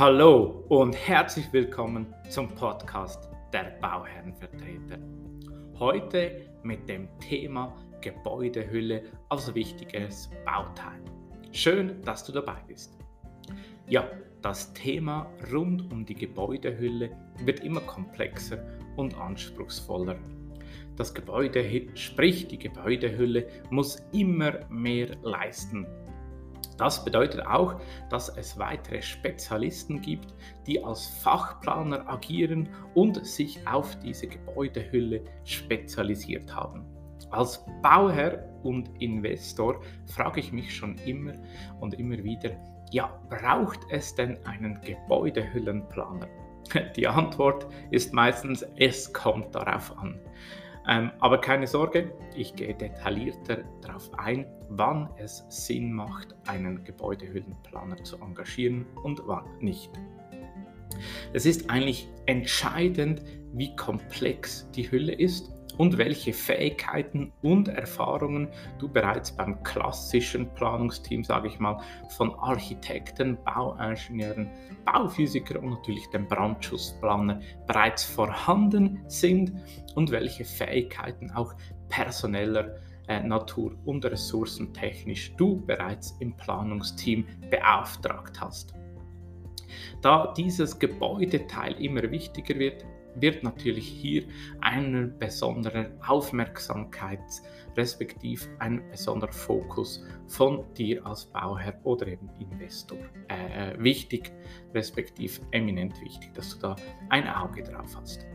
Hallo und herzlich willkommen zum Podcast der Bauherrenvertreter. Heute mit dem Thema Gebäudehülle als wichtiges Bauteil. Schön, dass du dabei bist. Ja, das Thema rund um die Gebäudehülle wird immer komplexer und anspruchsvoller. Das Gebäude, sprich die Gebäudehülle, muss immer mehr leisten das bedeutet auch, dass es weitere Spezialisten gibt, die als Fachplaner agieren und sich auf diese Gebäudehülle spezialisiert haben. Als Bauherr und Investor frage ich mich schon immer und immer wieder, ja, braucht es denn einen Gebäudehüllenplaner? Die Antwort ist meistens, es kommt darauf an. Ähm, aber keine Sorge, ich gehe detaillierter darauf ein, wann es Sinn macht, einen Gebäudehüllenplaner zu engagieren und wann nicht. Es ist eigentlich entscheidend, wie komplex die Hülle ist und welche Fähigkeiten und Erfahrungen du bereits beim klassischen Planungsteam, sage ich mal, von Architekten, Bauingenieuren, Bauphysikern und natürlich dem Brandschutzplaner bereits vorhanden sind und welche Fähigkeiten auch personeller äh, Natur und ressourcentechnisch du bereits im Planungsteam beauftragt hast. Da dieses Gebäudeteil immer wichtiger wird, wird natürlich hier eine besondere Aufmerksamkeit respektive ein besonderer Fokus von dir als Bauherr oder eben Investor äh, wichtig, respektive eminent wichtig, dass du da ein Auge drauf hast.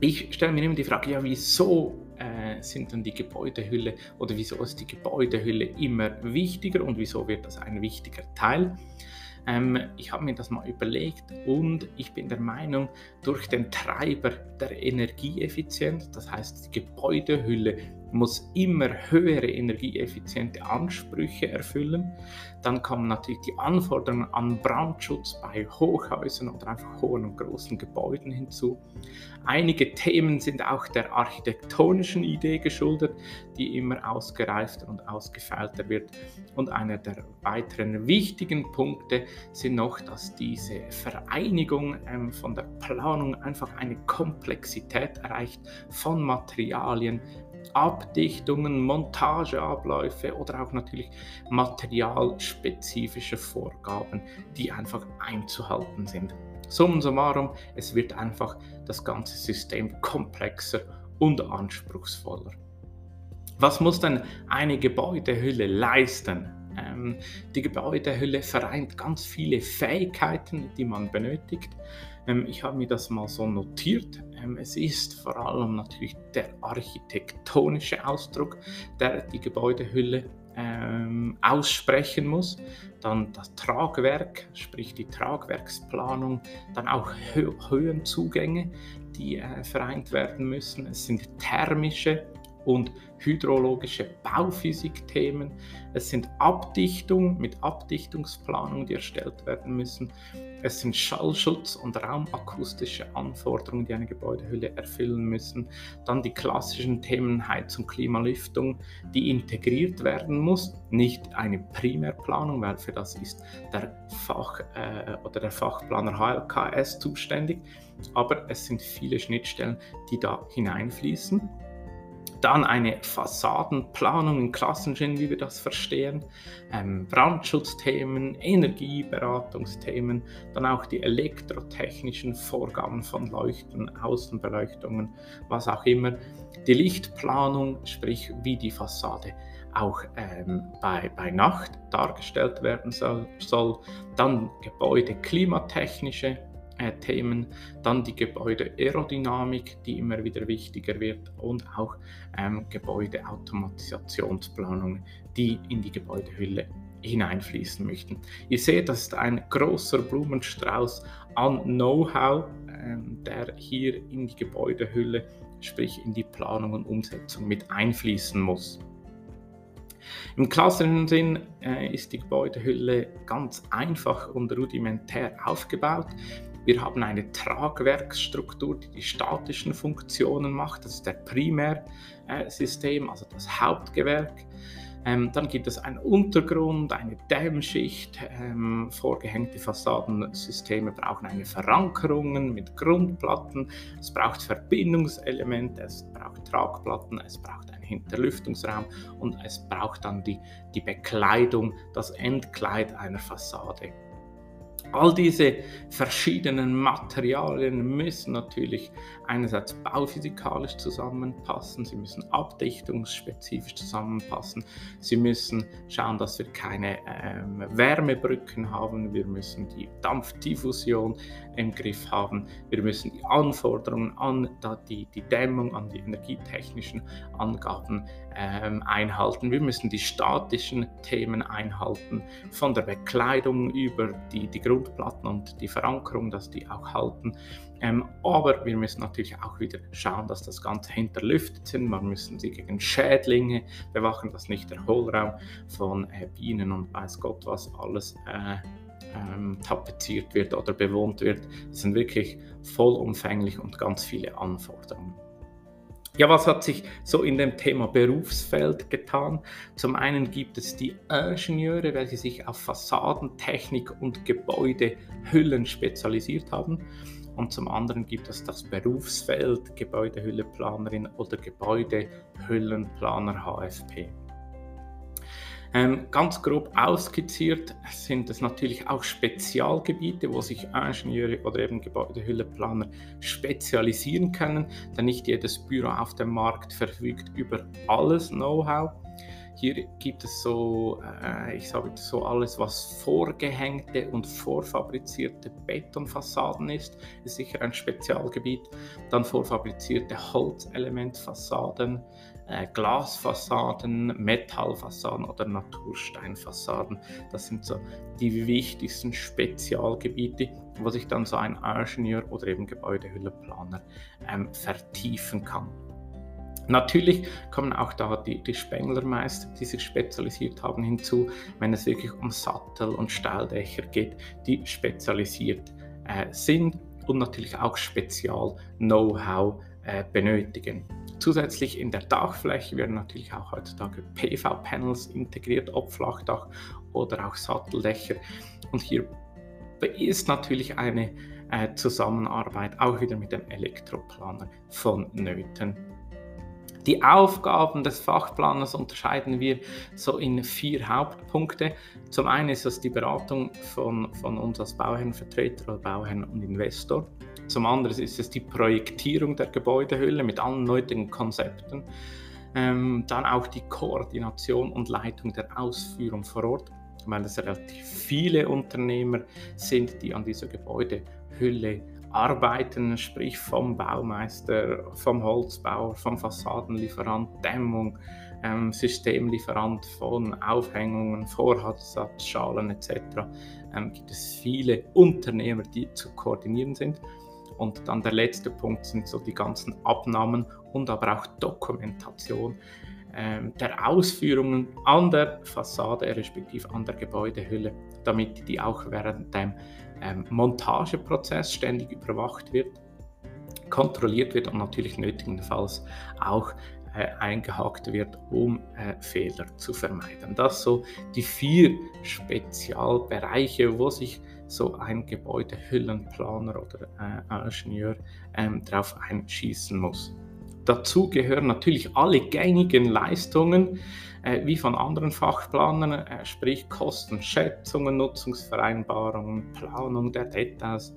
Ich stelle mir immer die Frage, ja, wieso äh, sind dann die Gebäudehülle oder wieso ist die Gebäudehülle immer wichtiger und wieso wird das ein wichtiger Teil? Ähm, ich habe mir das mal überlegt und ich bin der Meinung, durch den Treiber der Energieeffizienz, das heißt die Gebäudehülle muss immer höhere energieeffiziente Ansprüche erfüllen. Dann kommen natürlich die Anforderungen an Brandschutz bei Hochhäusern oder einfach hohen und großen Gebäuden hinzu. Einige Themen sind auch der architektonischen Idee geschuldet, die immer ausgereifter und ausgefeilter wird. Und einer der weiteren wichtigen Punkte sind noch, dass diese Vereinigung ähm, von der Planung einfach eine Komplexität erreicht von Materialien, Abdichtungen, Montageabläufe oder auch natürlich materialspezifische Vorgaben, die einfach einzuhalten sind. Summa summarum, es wird einfach das ganze System komplexer und anspruchsvoller. Was muss denn eine Gebäudehülle leisten? Ähm, die Gebäudehülle vereint ganz viele Fähigkeiten, die man benötigt. Ähm, ich habe mir das mal so notiert. Ähm, es ist vor allem natürlich der architektonische Ausdruck, der die Gebäudehülle ähm, aussprechen muss. Dann das Tragwerk, sprich die Tragwerksplanung, dann auch Hö Höhenzugänge, die äh, vereint werden müssen. Es sind thermische und hydrologische Bauphysikthemen. Es sind Abdichtung mit Abdichtungsplanung, die erstellt werden müssen. Es sind Schallschutz und raumakustische Anforderungen, die eine Gebäudehülle erfüllen müssen. Dann die klassischen Themen Heizung, Klimalüftung, die integriert werden muss. Nicht eine Primärplanung, weil für das ist der Fach äh, oder der Fachplaner HLKS zuständig. Aber es sind viele Schnittstellen, die da hineinfließen. Dann eine Fassadenplanung in Klassensinn, wie wir das verstehen, ähm, Brandschutzthemen, Energieberatungsthemen, dann auch die elektrotechnischen Vorgaben von Leuchten, Außenbeleuchtungen, was auch immer. Die Lichtplanung, sprich wie die Fassade auch ähm, bei, bei Nacht dargestellt werden soll, soll. Dann Gebäude klimatechnische Themen, dann die Gebäudeaerodynamik, die immer wieder wichtiger wird und auch ähm, Gebäudeautomatisationsplanungen, die in die Gebäudehülle hineinfließen möchten. Ihr seht, das ist ein großer Blumenstrauß an Know-how, ähm, der hier in die Gebäudehülle, sprich in die Planung und Umsetzung mit einfließen muss. Im klassischen Sinn äh, ist die Gebäudehülle ganz einfach und rudimentär aufgebaut. Wir haben eine Tragwerksstruktur, die die statischen Funktionen macht. Das ist der Primärsystem, also das Hauptgewerk. Ähm, dann gibt es einen Untergrund, eine Dämmschicht. Ähm, vorgehängte Fassadensysteme brauchen eine Verankerung mit Grundplatten. Es braucht Verbindungselemente, es braucht Tragplatten, es braucht einen Hinterlüftungsraum und es braucht dann die, die Bekleidung, das Entkleid einer Fassade. All diese verschiedenen Materialien müssen natürlich einerseits bauphysikalisch zusammenpassen, sie müssen abdichtungsspezifisch zusammenpassen, sie müssen schauen, dass wir keine ähm, Wärmebrücken haben, wir müssen die Dampfdiffusion im Griff haben, wir müssen die Anforderungen an die, die Dämmung, an die energietechnischen Angaben ähm, einhalten, wir müssen die statischen Themen einhalten, von der Bekleidung über die, die Grundplatten und die Verankerung, dass die auch halten. Ähm, aber wir müssen natürlich auch wieder schauen, dass das Ganze hinterlüftet sind. Man müssen sie gegen Schädlinge bewachen, dass nicht der Hohlraum von äh, Bienen und weiß Gott was alles äh, ähm, tapeziert wird oder bewohnt wird. Das sind wirklich vollumfänglich und ganz viele Anforderungen. Ja, was hat sich so in dem Thema Berufsfeld getan? Zum einen gibt es die Ingenieure, welche sich auf Fassadentechnik und Gebäudehüllen spezialisiert haben. Und zum anderen gibt es das Berufsfeld Gebäudehülleplanerin oder Gebäudehüllenplaner HFP. Ähm, ganz grob ausskizziert sind es natürlich auch Spezialgebiete, wo sich Ingenieure oder eben Gebäudehülleplaner spezialisieren können, denn nicht jedes Büro auf dem Markt verfügt über alles Know-how. Hier gibt es so, äh, ich sage so alles, was vorgehängte und vorfabrizierte Betonfassaden ist, ist sicher ein Spezialgebiet. Dann vorfabrizierte Holzelementfassaden, äh, Glasfassaden, Metallfassaden oder Natursteinfassaden. Das sind so die wichtigsten Spezialgebiete, wo sich dann so ein Ingenieur oder eben Gebäudehülleplaner ähm, vertiefen kann. Natürlich kommen auch da die, die Spenglermeister, die sich spezialisiert haben, hinzu, wenn es wirklich um Sattel- und Stahldächer geht, die spezialisiert äh, sind und natürlich auch Spezial-Know-how äh, benötigen. Zusätzlich in der Dachfläche werden natürlich auch heutzutage PV-Panels integriert, ob Flachdach oder auch Satteldächer. Und hier ist natürlich eine äh, Zusammenarbeit auch wieder mit dem Elektroplaner vonnöten. Die Aufgaben des Fachplaners unterscheiden wir so in vier Hauptpunkte. Zum einen ist das die Beratung von, von uns als Bauherrenvertreter oder Bauherrn und Investor. Zum anderen ist es die Projektierung der Gebäudehülle mit allen heutigen Konzepten. Ähm, dann auch die Koordination und Leitung der Ausführung vor Ort, weil es relativ viele Unternehmer sind, die an dieser Gebäudehülle Arbeiten, sprich vom Baumeister, vom Holzbauer, vom Fassadenlieferant, Dämmung, ähm, Systemlieferant von Aufhängungen, Vorratsschalen etc. Ähm, gibt es viele Unternehmer, die zu koordinieren sind. Und dann der letzte Punkt sind so die ganzen Abnahmen und aber auch Dokumentation ähm, der Ausführungen an der Fassade respektive an der Gebäudehülle, damit die auch während dem ähm, Montageprozess ständig überwacht wird, kontrolliert wird und natürlich nötigenfalls auch äh, eingehakt wird, um äh, Fehler zu vermeiden. Das so die vier Spezialbereiche, wo sich so ein Gebäudehüllenplaner oder äh, Ingenieur ähm, darauf einschießen muss. Dazu gehören natürlich alle gängigen Leistungen, äh, wie von anderen Fachplanern, äh, sprich Kostenschätzungen, Nutzungsvereinbarungen, Planung der Details.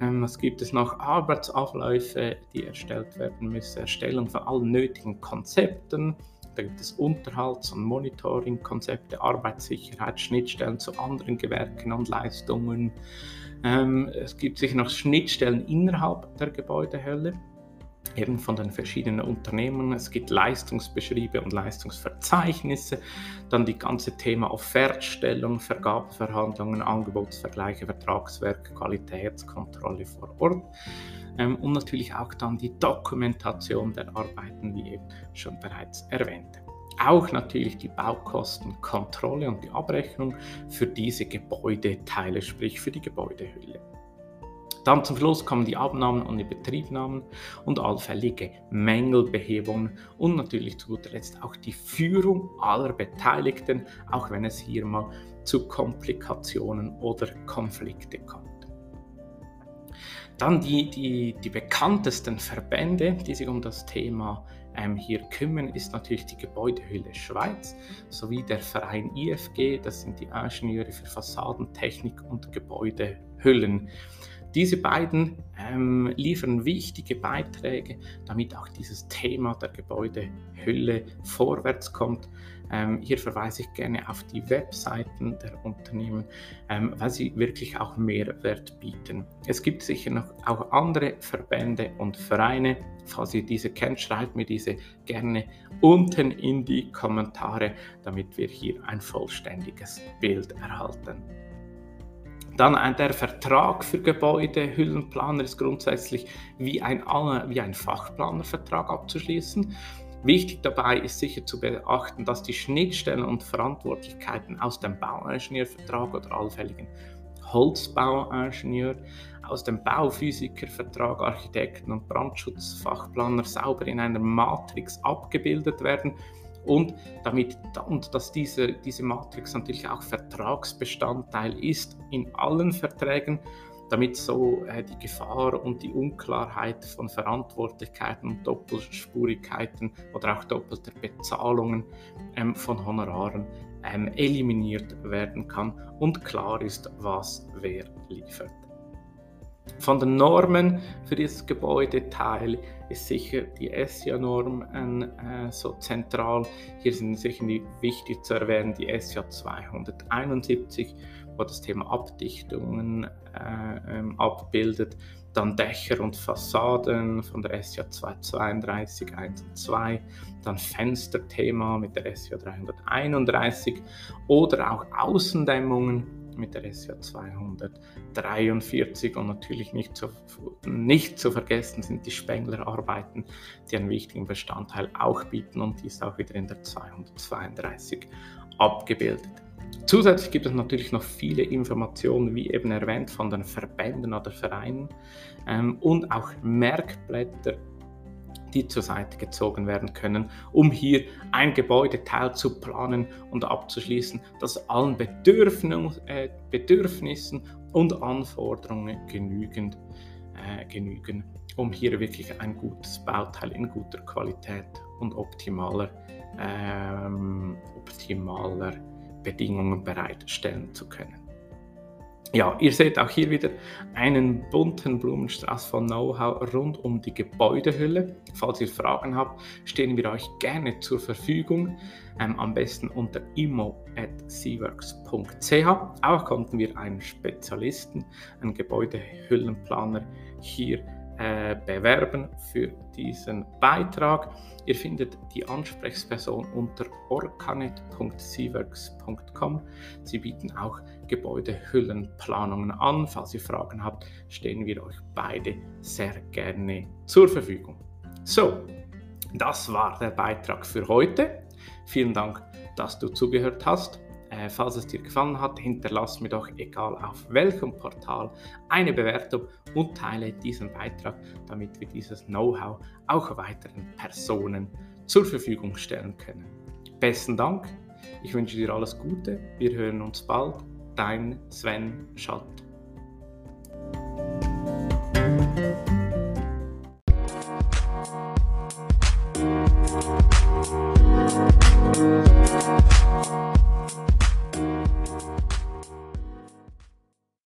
Ähm, was gibt es noch? Arbeitsabläufe, die erstellt werden müssen, Erstellung von allen nötigen Konzepten. Da gibt es Unterhalts- und Monitoring-Konzepte, Arbeitssicherheit, Schnittstellen zu anderen Gewerken und Leistungen. Ähm, es gibt sicher noch Schnittstellen innerhalb der Gebäudehölle eben von den verschiedenen Unternehmen. Es gibt Leistungsbeschriebe und Leistungsverzeichnisse, dann die ganze Thema Offertstellung, Vergabeverhandlungen, Angebotsvergleiche, Vertragswerk, Qualitätskontrolle vor Ort ähm, und natürlich auch dann die Dokumentation der Arbeiten, wie eben schon bereits erwähnt. Auch natürlich die Baukostenkontrolle und die Abrechnung für diese Gebäudeteile, sprich für die Gebäudehülle. Dann zum Schluss kommen die Abnahmen und die Betriebnahmen und allfällige Mängelbehebungen und natürlich zu guter Letzt auch die Führung aller Beteiligten, auch wenn es hier mal zu Komplikationen oder Konflikte kommt. Dann die, die, die bekanntesten Verbände, die sich um das Thema ähm, hier kümmern, ist natürlich die Gebäudehülle Schweiz sowie der Verein IFG, das sind die Ingenieure für Fassadentechnik und Gebäudehüllen. Diese beiden ähm, liefern wichtige Beiträge, damit auch dieses Thema der Gebäudehülle vorwärts kommt. Ähm, hier verweise ich gerne auf die Webseiten der Unternehmen, ähm, weil sie wirklich auch Mehrwert bieten. Es gibt sicher noch auch andere Verbände und Vereine. Falls ihr diese kennt, schreibt mir diese gerne unten in die Kommentare, damit wir hier ein vollständiges Bild erhalten. Dann der Vertrag für Gebäude, Hüllenplaner ist grundsätzlich wie ein, wie ein Fachplanervertrag abzuschließen. Wichtig dabei ist sicher zu beachten, dass die Schnittstellen und Verantwortlichkeiten aus dem Bauingenieurvertrag oder allfälligen Holzbauingenieur, aus dem Bauphysikervertrag, Architekten und Brandschutzfachplaner sauber in einer Matrix abgebildet werden und damit und dass diese, diese Matrix natürlich auch Vertragsbestandteil ist in allen Verträgen, damit so äh, die Gefahr und die Unklarheit von Verantwortlichkeiten und Doppelspurigkeiten oder auch doppelter Bezahlungen ähm, von Honoraren ähm, eliminiert werden kann und klar ist, was wer liefert. Von den Normen für dieses Gebäudeteil ist sicher die SIA-Norm äh, so zentral. Hier sind sicher wichtig zu erwähnen die SIA 271, wo das Thema Abdichtungen äh, ähm, abbildet. Dann Dächer und Fassaden von der SIA 232, 1 und 2. Dann Fensterthema mit der SIA 331 oder auch Außendämmungen mit der SJ 243 und natürlich nicht zu, nicht zu vergessen sind die Spenglerarbeiten, die einen wichtigen Bestandteil auch bieten. Und die ist auch wieder in der 232 abgebildet. Zusätzlich gibt es natürlich noch viele Informationen, wie eben erwähnt, von den Verbänden oder Vereinen. Ähm, und auch Merkblätter die zur Seite gezogen werden können, um hier ein Gebäudeteil zu planen und abzuschließen, das allen äh, Bedürfnissen und Anforderungen genügend, äh, genügen, um hier wirklich ein gutes Bauteil in guter Qualität und optimaler, ähm, optimaler Bedingungen bereitstellen zu können. Ja, ihr seht auch hier wieder einen bunten Blumenstrauß von Know-how rund um die Gebäudehülle. Falls ihr Fragen habt, stehen wir euch gerne zur Verfügung. Ähm, am besten unter immo.seaworks.ch. Auch konnten wir einen Spezialisten, einen Gebäudehüllenplaner hier äh, bewerben für diesen Beitrag. Ihr findet die Ansprechperson unter orcanet.seaworks.com. Sie bieten auch Gebäudehüllenplanungen an. Falls ihr Fragen habt, stehen wir euch beide sehr gerne zur Verfügung. So, das war der Beitrag für heute. Vielen Dank, dass du zugehört hast. Äh, falls es dir gefallen hat, hinterlass mir doch, egal auf welchem Portal, eine Bewertung und teile diesen Beitrag, damit wir dieses Know-how auch weiteren Personen zur Verfügung stellen können. Besten Dank, ich wünsche dir alles Gute, wir hören uns bald, dein Sven Schatt.